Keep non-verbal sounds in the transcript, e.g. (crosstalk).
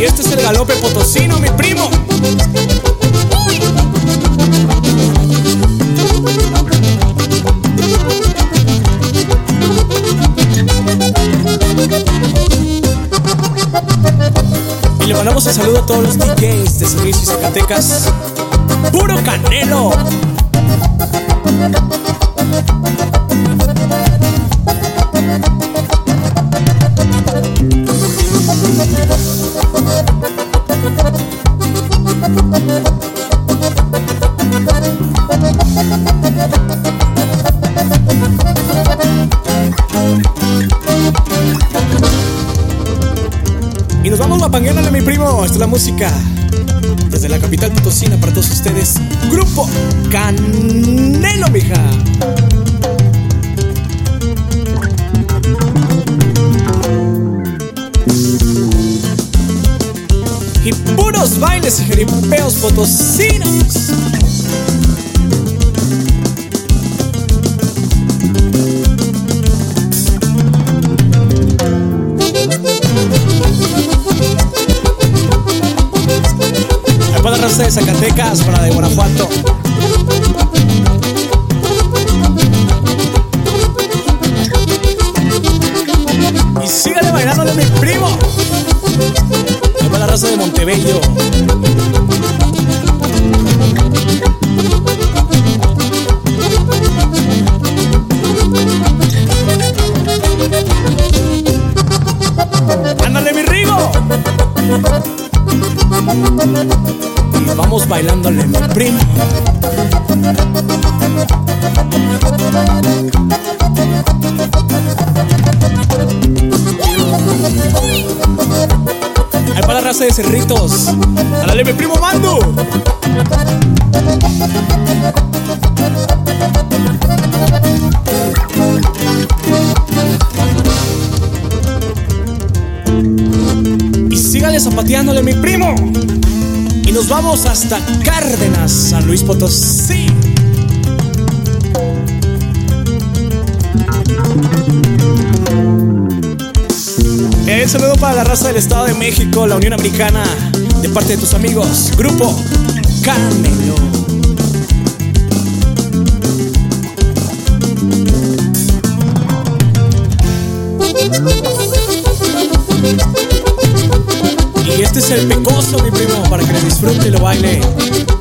Y este es el galope potosino, mi primo. Mandamos un saludo a todos los DJs de San Luis y Zacatecas. ¡Puro canelo! Mapangueándole, mi primo. Esta es la música. Desde la capital potosina para todos ustedes. Grupo Canelo, mija. Y puros bailes y jeripeos potosinos. De Zacatecas, para de Guanajuato. Y sígale bailándole mi primo. La raza de Montebello. ¡Ándale, mi Rigo! Y vamos bailándole, mi primo. Ahí para la raza de cerritos. ¡Ándale, mi primo Mando! Y sígale zapateándole, mi primo. Y nos vamos hasta Cárdenas, San Luis Potosí. El saludo para la raza del Estado de México, la Unión Americana, de parte de tus amigos, Grupo Canelo. (laughs) Es el pecoso, mi primo, para que le disfrute y lo baile.